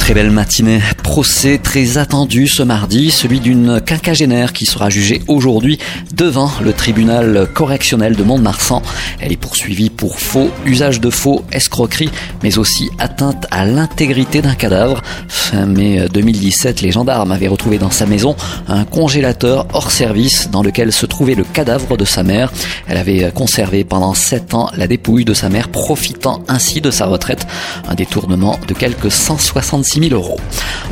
Très belle matinée. Procès très attendu ce mardi, celui d'une quinquagénaire qui sera jugée aujourd'hui devant le tribunal correctionnel de Mont-de-Marsan. Elle est poursuivie pour faux, usage de faux, escroquerie, mais aussi atteinte à l'intégrité d'un cadavre. Fin mai 2017, les gendarmes avaient retrouvé dans sa maison un congélateur hors service dans lequel se trouvait le cadavre de sa mère. Elle avait conservé pendant sept ans la dépouille de sa mère, profitant ainsi de sa retraite. Un détournement de quelques 166 000 euros.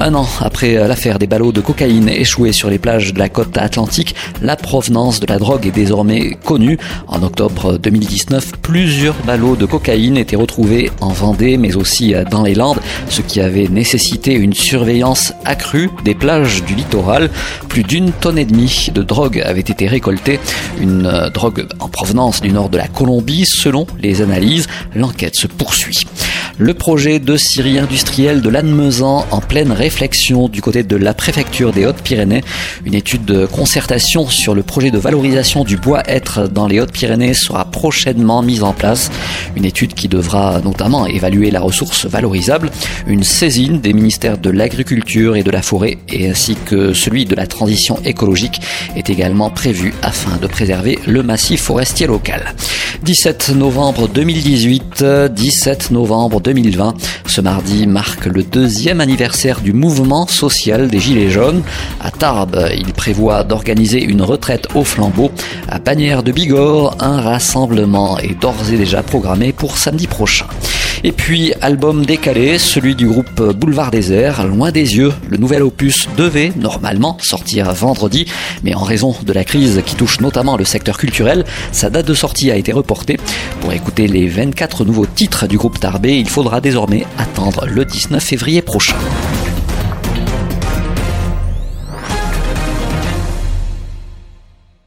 Un an après l'affaire des ballots de cocaïne échoués sur les plages de la côte atlantique, la provenance de la drogue est désormais connue. En octobre 2019, plusieurs ballots de cocaïne étaient retrouvés en Vendée, mais aussi dans les Landes, ce qui avait nécessité une surveillance accrue des plages du littoral. Plus d'une tonne et demie de drogue avait été récoltée, une drogue en provenance du nord de la Colombie, selon les analyses. L'enquête se poursuit. Le projet de scierie industrielle de Lannemezan en pleine réflexion du côté de la préfecture des Hautes-Pyrénées. Une étude de concertation sur le projet de valorisation du bois être dans les Hautes-Pyrénées sera prochainement mise en place. Une étude qui devra notamment évaluer la ressource valorisable. Une saisine des ministères de l'Agriculture et de la Forêt et ainsi que celui de la transition écologique est également prévue afin de préserver le massif forestier local. 17 novembre 2018, 17 novembre 2020. Ce mardi marque le deuxième anniversaire du mouvement social des Gilets jaunes. À Tarbes, il prévoit d'organiser une retraite au flambeau. À Bagnères de Bigorre, un rassemblement est d'ores et déjà programmé pour samedi prochain. Et puis, album décalé, celui du groupe Boulevard Désert, Loin des yeux. Le nouvel opus devait normalement sortir vendredi, mais en raison de la crise qui touche notamment le secteur culturel, sa date de sortie a été reportée. Pour écouter les 24 nouveaux titres du groupe Tarbé, il faudra désormais attendre le 19 février prochain.